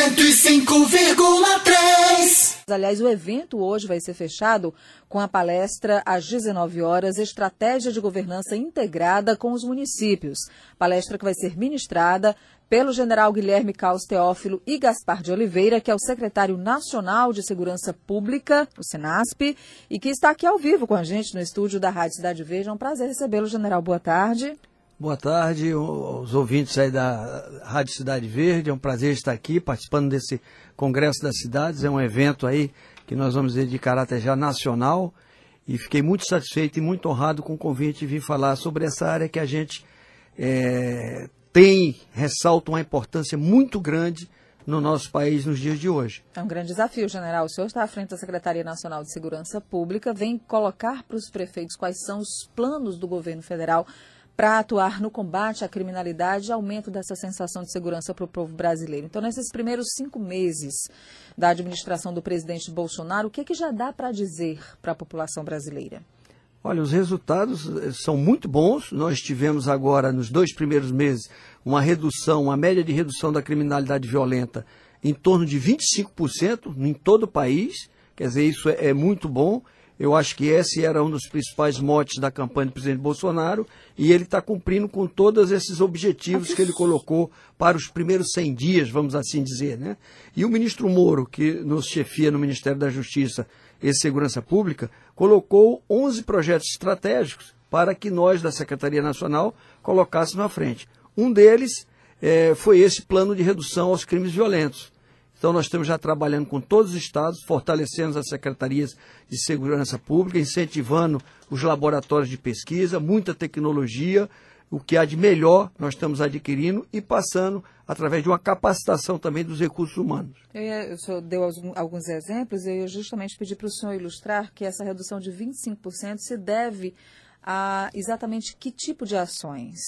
105,3. Aliás, o evento hoje vai ser fechado com a palestra às 19 horas, Estratégia de Governança Integrada com os Municípios. Palestra que vai ser ministrada pelo general Guilherme Caos Teófilo e Gaspar de Oliveira, que é o secretário nacional de Segurança Pública, o Senasp, e que está aqui ao vivo com a gente no estúdio da Rádio Cidade Verde. É um prazer recebê-lo, general. Boa tarde. Boa tarde aos ouvintes aí da Rádio Cidade Verde. É um prazer estar aqui participando desse Congresso das Cidades. É um evento aí que nós vamos dizer de caráter já nacional. E fiquei muito satisfeito e muito honrado com o convite de vir falar sobre essa área que a gente é, tem, ressalta uma importância muito grande no nosso país nos dias de hoje. É um grande desafio, general. O senhor está à frente da Secretaria Nacional de Segurança Pública, vem colocar para os prefeitos quais são os planos do governo federal para atuar no combate à criminalidade e aumento dessa sensação de segurança para o povo brasileiro. Então, nesses primeiros cinco meses da administração do presidente Bolsonaro, o que, que já dá para dizer para a população brasileira? Olha, os resultados eh, são muito bons. Nós tivemos agora, nos dois primeiros meses, uma redução, uma média de redução da criminalidade violenta em torno de 25% em todo o país. Quer dizer, isso é, é muito bom. Eu acho que esse era um dos principais motes da campanha do presidente Bolsonaro e ele está cumprindo com todos esses objetivos que ele colocou para os primeiros 100 dias, vamos assim dizer. Né? E o ministro Moro, que nos chefia no Ministério da Justiça e Segurança Pública, colocou 11 projetos estratégicos para que nós, da Secretaria Nacional, colocássemos à frente. Um deles é, foi esse plano de redução aos crimes violentos. Então, nós estamos já trabalhando com todos os estados, fortalecendo as secretarias de segurança pública, incentivando os laboratórios de pesquisa, muita tecnologia, o que há de melhor nós estamos adquirindo e passando através de uma capacitação também dos recursos humanos. Eu, o senhor deu alguns exemplos e eu justamente pedi para o senhor ilustrar que essa redução de 25% se deve a exatamente que tipo de ações?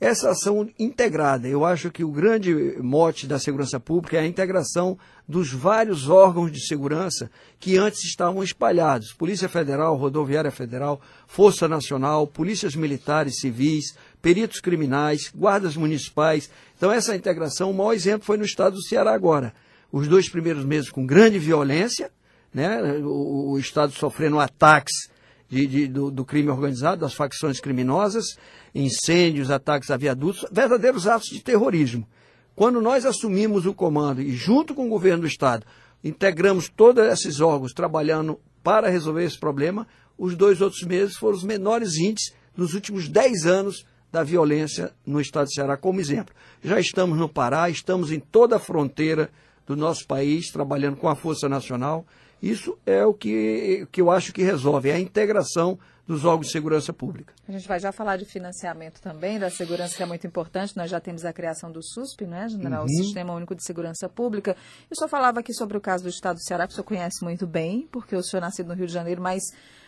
Essa ação integrada. Eu acho que o grande mote da segurança pública é a integração dos vários órgãos de segurança que antes estavam espalhados: Polícia Federal, Rodoviária Federal, Força Nacional, polícias militares, civis, peritos criminais, guardas municipais. Então, essa integração, o maior exemplo foi no estado do Ceará agora. Os dois primeiros meses com grande violência, né? o, o estado sofrendo ataques de, de, do, do, crime organizado, das facções criminosas, incêndios, ataques a viadutos, verdadeiros atos de terrorismo. Quando nós assumimos o comando e, junto com o governo do Estado, integramos todos esses órgãos trabalhando para resolver esse problema, os dois outros meses foram os menores índices nos últimos dez anos da violência no estado de Ceará, como exemplo. Já estamos no Pará, estamos em toda a fronteira do nosso país, trabalhando com a Força Nacional. Isso é o que, que eu acho que resolve, é a integração dos órgãos de segurança pública. A gente vai já falar de financiamento também, da segurança que é muito importante. Nós já temos a criação do SUSP, né, General? Uhum. O Sistema Único de Segurança Pública. Eu só falava aqui sobre o caso do Estado do Ceará, que o senhor conhece muito bem, porque o senhor é nascido no Rio de Janeiro, mas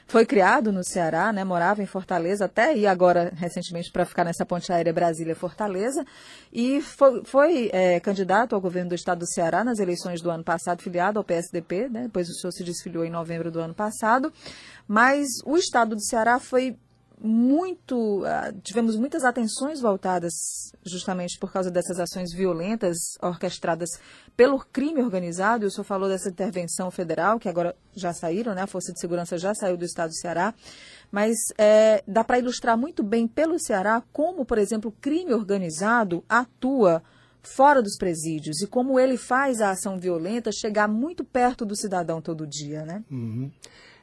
foi criado no Ceará, né? Morava em Fortaleza, até e agora recentemente para ficar nessa ponte aérea Brasília-Fortaleza. E foi, foi é, candidato ao governo do estado do Ceará nas eleições do ano passado, filiado ao PSDP, né? Depois o senhor se desfiliou em novembro do ano passado. Mas o estado do Ceará foi muito, ah, tivemos muitas atenções voltadas justamente por causa dessas ações violentas orquestradas pelo crime organizado. O senhor falou dessa intervenção federal, que agora já saíram, né? A Força de Segurança já saiu do estado do Ceará. Mas é, dá para ilustrar muito bem pelo Ceará como, por exemplo, o crime organizado atua fora dos presídios e como ele faz a ação violenta chegar muito perto do cidadão todo dia, né? Uhum.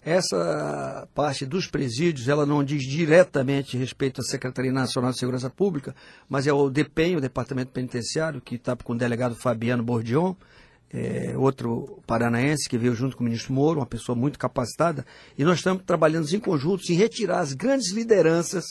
Essa parte dos presídios, ela não diz diretamente respeito à Secretaria Nacional de Segurança Pública, mas é o DEPEN, o Departamento Penitenciário, que está com o delegado Fabiano Bordion, é, outro paranaense que veio junto com o ministro Moro, uma pessoa muito capacitada, e nós estamos trabalhando em conjunto em retirar as grandes lideranças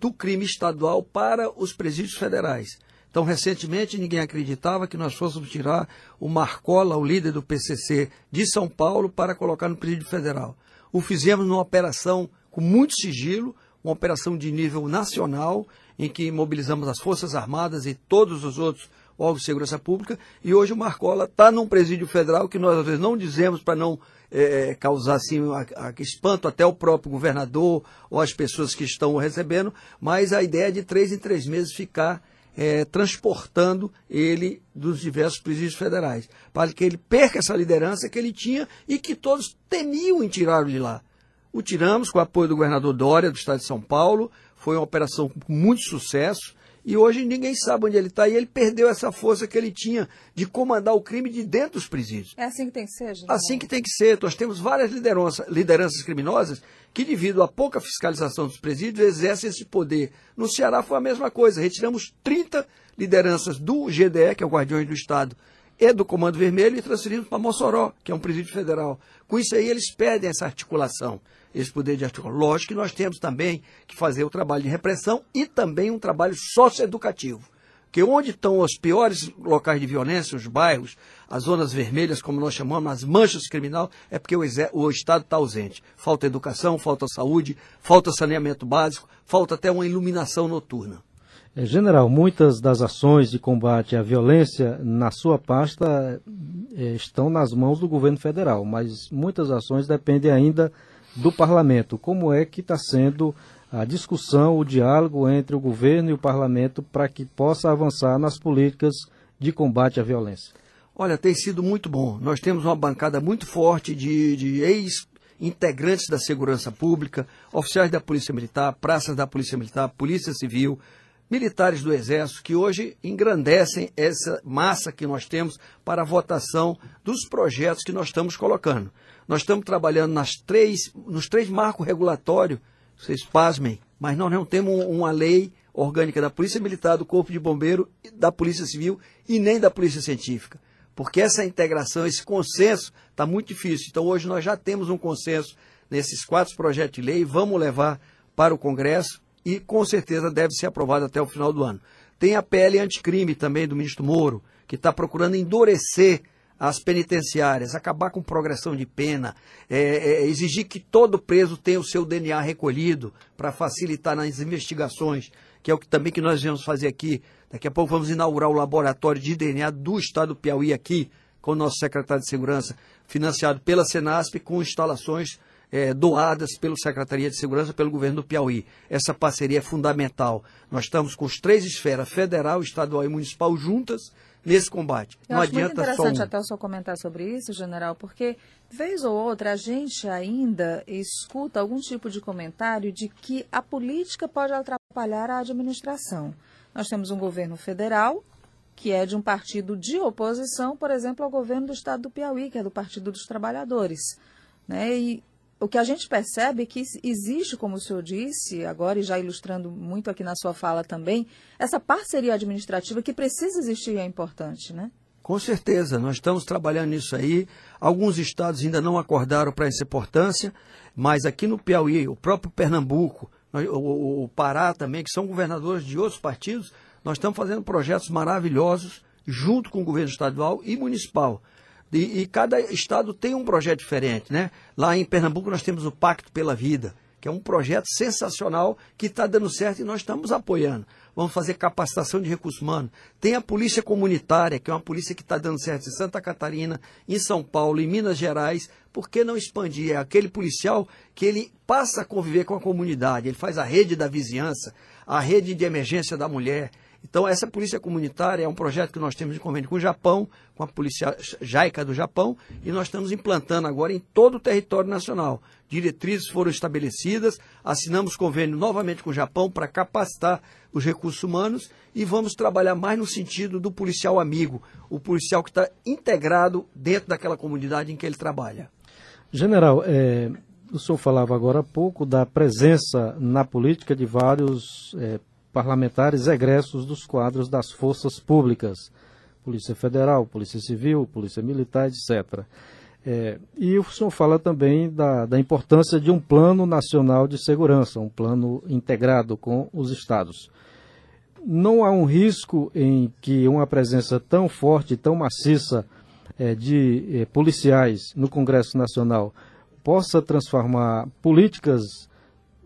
do crime estadual para os presídios federais. Então, recentemente, ninguém acreditava que nós fôssemos tirar o Marcola, o líder do PCC de São Paulo, para colocar no presídio federal. O fizemos numa operação com muito sigilo, uma operação de nível nacional, em que mobilizamos as Forças Armadas e todos os outros órgãos de segurança pública, e hoje o Marcola está num presídio federal que nós às vezes não dizemos para não é, causar assim, a, a, espanto até o próprio governador ou as pessoas que estão recebendo, mas a ideia é de três em três meses ficar é, transportando ele dos diversos presídios federais, para que ele perca essa liderança que ele tinha e que todos temiam em tirá-lo de lá. O tiramos com o apoio do governador Dória, do estado de São Paulo, foi uma operação com muito sucesso, e hoje ninguém sabe onde ele está, e ele perdeu essa força que ele tinha de comandar o crime de dentro dos presídios. É assim que tem que ser, gente? Assim que tem que ser. Nós temos várias lideranças, lideranças criminosas que, devido à pouca fiscalização dos presídios, exercem esse poder. No Ceará foi a mesma coisa. Retiramos 30 lideranças do GDE, que é o Guardiões do Estado, e do Comando Vermelho, e transferimos para Mossoró, que é um presídio federal. Com isso aí, eles perdem essa articulação esse poder de articulação. Lógico que nós temos também que fazer o trabalho de repressão e também um trabalho socioeducativo. Porque onde estão os piores locais de violência, os bairros, as zonas vermelhas, como nós chamamos, as manchas criminal, é porque o, o Estado está ausente. Falta educação, falta saúde, falta saneamento básico, falta até uma iluminação noturna. É, general, muitas das ações de combate à violência na sua pasta é, estão nas mãos do governo federal, mas muitas ações dependem ainda do parlamento. Como é que está sendo a discussão, o diálogo entre o governo e o parlamento para que possa avançar nas políticas de combate à violência? Olha, tem sido muito bom. Nós temos uma bancada muito forte de, de ex-integrantes da segurança pública, oficiais da Polícia Militar, praças da Polícia Militar, Polícia Civil, militares do Exército, que hoje engrandecem essa massa que nós temos para a votação dos projetos que nós estamos colocando. Nós estamos trabalhando nas três, nos três marcos regulatórios, vocês pasmem, mas nós não temos uma lei orgânica da Polícia Militar, do Corpo de Bombeiro, da Polícia Civil e nem da Polícia Científica. Porque essa integração, esse consenso está muito difícil. Então hoje nós já temos um consenso nesses quatro projetos de lei, vamos levar para o Congresso e com certeza deve ser aprovado até o final do ano. Tem a PL anticrime também do ministro Moro, que está procurando endurecer as penitenciárias, acabar com progressão de pena, é, é, exigir que todo preso tenha o seu DNA recolhido para facilitar nas investigações, que é o que também que nós vamos fazer aqui. Daqui a pouco vamos inaugurar o laboratório de DNA do Estado do Piauí aqui, com o nosso secretário de Segurança, financiado pela Senasp, com instalações é, doadas pela Secretaria de Segurança, pelo governo do Piauí. Essa parceria é fundamental. Nós estamos com as três esferas, federal, estadual e municipal, juntas nesse combate. Eu não acho adianta muito interessante só um. até o senhor comentar sobre isso, general, porque vez ou outra a gente ainda escuta algum tipo de comentário de que a política pode atrapalhar a administração. Nós temos um governo federal que é de um partido de oposição, por exemplo, ao governo do estado do Piauí, que é do Partido dos Trabalhadores. Né? E o que a gente percebe é que existe, como o senhor disse, agora e já ilustrando muito aqui na sua fala também, essa parceria administrativa que precisa existir e é importante, né? Com certeza, nós estamos trabalhando nisso aí. Alguns estados ainda não acordaram para essa importância, mas aqui no Piauí, o próprio Pernambuco, o, Pará também, que são governadores de outros partidos, nós estamos fazendo projetos maravilhosos junto com o governo estadual e municipal. E, e, cada estado tem um projeto diferente, né? Lá em Pernambuco nós temos o Pacto pela Vida, que é um projeto sensacional que está dando certo e nós estamos apoiando. Vamos fazer capacitação de recursos humanos. Tem a Polícia Comunitária, que é uma polícia que está dando certo em Santa Catarina, em São Paulo, em Minas Gerais. Por que não expandir? É aquele policial que ele passa a conviver com a comunidade, ele faz a rede da vizinhança, a rede de emergência da mulher, então, essa polícia comunitária é um projeto que nós temos em convênio com o Japão, com a polícia jaica do Japão, e nós estamos implantando agora em todo o território nacional. Diretrizes foram estabelecidas, assinamos convênio novamente com o Japão para capacitar os recursos humanos e vamos trabalhar mais no sentido do policial amigo, o policial que está integrado dentro daquela comunidade em que ele trabalha. General, é, o senhor falava agora há pouco da presença na política de vários é, parlamentares egressos dos quadros das forças públicas, Polícia Federal, Polícia Civil, Polícia Militar, etc. É, e o senhor fala também da, da importância de um plano nacional de segurança, um plano integrado com os estados. Não há um risco em que uma presença tão forte, tão maciça é, de é, policiais no Congresso Nacional possa transformar políticas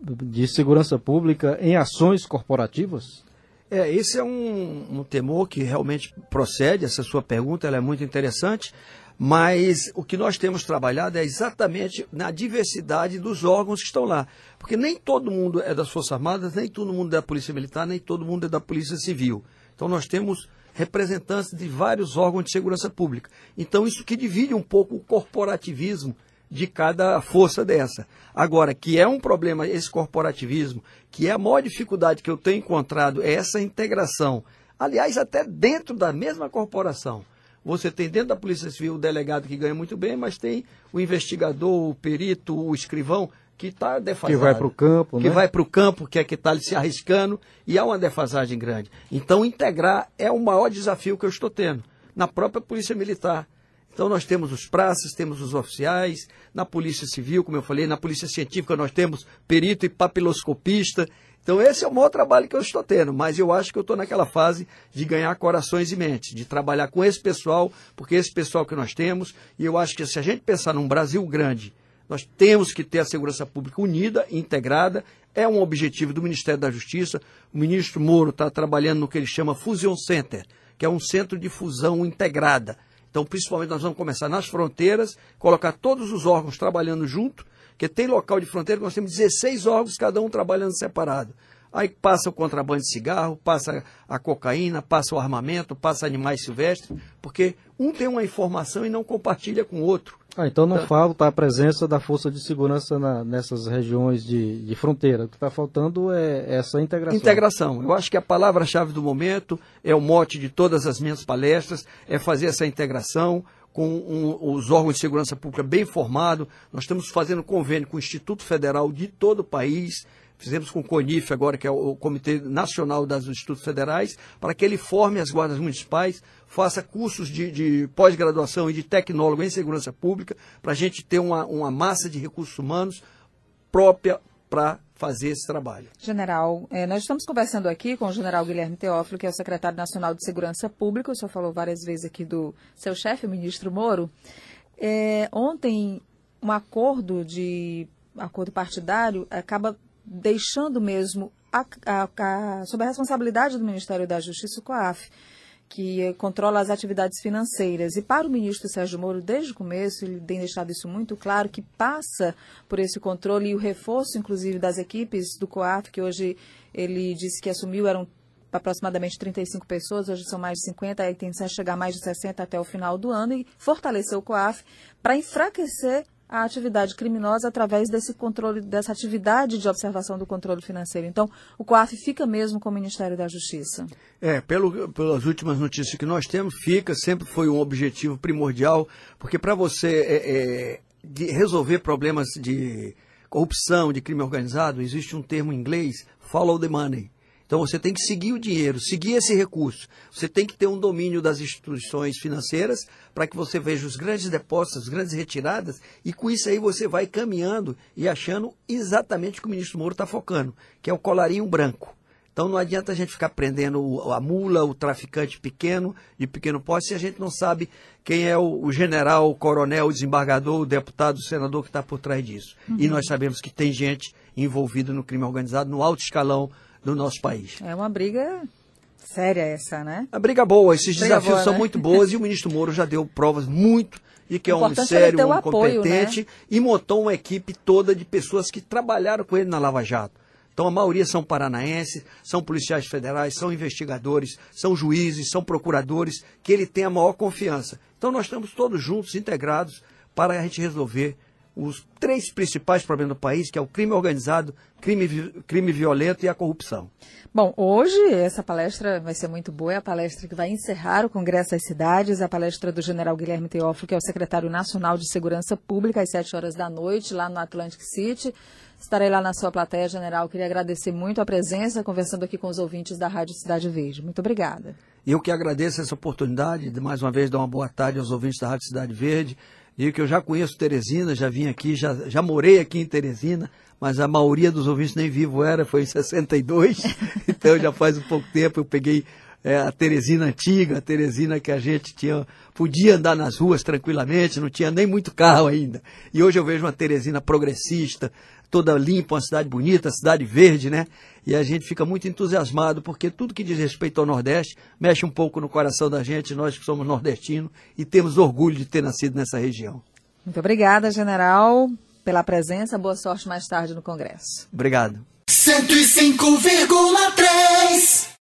de segurança pública em ações corporativas? É, esse é um, um, temor que realmente procede, essa sua pergunta ela é muito interessante, mas o que nós temos trabalhado é exatamente na diversidade dos órgãos que estão lá. Porque nem todo mundo é das Forças Armadas, nem todo mundo é da Polícia Militar, nem todo mundo é da Polícia Civil. Então nós temos representantes de vários órgãos de segurança pública. Então isso que divide um pouco o corporativismo de cada força dessa. Agora, que é um problema esse corporativismo, que é a maior dificuldade que eu tenho encontrado, é essa integração. Aliás, até dentro da mesma corporação. Você tem dentro da Polícia Civil o delegado que ganha muito bem, mas tem o investigador, o perito, o escrivão que está defasado. Que vai para o campo, Que né? vai para o campo, que é que está se arriscando, e há uma defasagem grande. Então, integrar é o maior desafio que eu estou tendo na própria Polícia Militar. Então, nós temos os praças, temos os oficiais, na Polícia Civil, como eu falei, na Polícia Científica nós temos perito e papiloscopista. Então, esse é o maior trabalho que eu estou tendo, mas eu acho que eu estou naquela fase de ganhar corações e mentes, de trabalhar com esse pessoal, porque esse pessoal que nós temos, e eu acho que se a gente pensar num Brasil grande, nós temos que ter a segurança pública unida, integrada. É um objetivo do Ministério da Justiça. O ministro Moro está trabalhando no que ele chama Fusion Center, que é um centro de fusão integrada. Então, principalmente, nós vamos começar nas fronteiras, colocar todos os órgãos trabalhando junto, porque tem local de fronteira que nós temos 16 órgãos, cada um trabalhando separado. Aí passa o contrabando de cigarro, passa a cocaína, passa o armamento, passa animais silvestres, porque um tem uma informação e não compartilha com o outro. Ah, então não falta a presença da força de segurança na- nessas regiões de, de fronteira. O que está faltando é essa integração. Integração. Eu acho que a palavra-chave do momento é o mote de todas as minhas palestras, é fazer essa integração com um- os órgãos de segurança pública bem formados. Nós estamos fazendo convênio com o Instituto Federal de todo o país. Fizemos com o CONIF agora, que é o Comitê Nacional das Institutos Federais, para que ele forme as guardas municipais, faça cursos de, de pós-graduação e de tecnólogo em segurança pública, para a gente ter uma, uma massa de recursos humanos própria para fazer esse trabalho. General, eh, nós estamos conversando aqui com o general Guilherme Teófilo, que é o secretário nacional de Segurança Pública. O senhor falou várias vezes aqui do seu chefe, o ministro Moro. Eh, ontem, um acordo de acordo partidário acaba deixando mesmo a, a, a, sob a responsabilidade do Ministério da Justiça o COAF, que controla as atividades financeiras. E para o ministro Sérgio Moro, desde o começo, ele tem deixado isso muito claro, que passa por esse controle e o reforço, inclusive, das equipes do COAF, que hoje ele disse que assumiu, eram aproximadamente 35 pessoas, hoje são mais de 50, aí tem que chegar a mais de 60 até o final do ano, e fortalecer o COAF para enfraquecer a atividade criminosa através desse controle, dessa atividade de observação do controle financeiro. Então, o COAF fica mesmo com o Ministério da Justiça. É, pelo, pelas últimas notícias que nós temos, fica, sempre foi um objetivo primordial, porque para você é, é, resolver problemas de corrupção, de crime organizado, existe um termo em inglês, follow the money. Então você tem que seguir o dinheiro, seguir esse recurso. Você tem que ter um domínio das instituições financeiras para que você veja os grandes depósitos, as grandes retiradas, e com isso aí você vai caminhando e achando exatamente o que o ministro Moro está focando, que é o colarinho branco. Então não adianta a gente ficar prendendo a mula, o traficante pequeno, de pequeno porte, se a gente não sabe quem é o, o general, o coronel, o desembargador, o deputado, o senador que está por trás disso. E nós sabemos que tem gente envolvida no crime organizado no alto escalão do nosso país. É uma briga séria essa, né? A briga boa, esses Briga desafios boa, são né? muito boas e o ministro Moro já deu provas muito de que é um Importante ele sério, um apoio, né? competente e montou uma equipe toda de pessoas que trabalharam com ele na Lava Jato. Então a maioria são paranaenses, são policiais federais, são investigadores, são juízes, são procuradores, que ele tem a maior confiança. Então nós estamos todos juntos, integrados, para a gente resolver os três principais problemas do país, que é o crime organizado, crime, crime violento e a corrupção. Bom, hoje essa palestra vai ser muito boa, é a palestra que vai encerrar o Congresso das Cidades, a palestra do general Guilherme Teófilo, que é o secretário nacional de Segurança Pública, às 7 horas da noite, lá no Atlantic City. Estarei lá na sua plateia, general. Queria agradecer muito a presença, conversando aqui com os ouvintes da Rádio Cidade Verde. Muito obrigada. Eu que agradeço essa oportunidade de mais uma vez dar uma boa tarde aos ouvintes da Rádio Cidade Verde. E que eu já conheço Teresina, já vim aqui, já, já morei aqui em Teresina, mas a maioria dos ouvintes nem vivo era, foi em 62, então já faz um pouco tempo eu peguei é, a Teresina antiga, a Teresina que a gente tinha, podia andar nas ruas tranquilamente, não tinha nem muito carro ainda. E hoje eu vejo uma Teresina progressista, toda limpa, uma cidade bonita, cidade verde, né? E a gente fica muito entusiasmado porque tudo que diz respeito ao Nordeste mexe um pouco no coração da gente, nós que somos nordestinos e temos orgulho de ter nascido nessa região. Muito obrigada, general, pela presença. Boa sorte mais tarde no Congresso. Obrigado. 105,3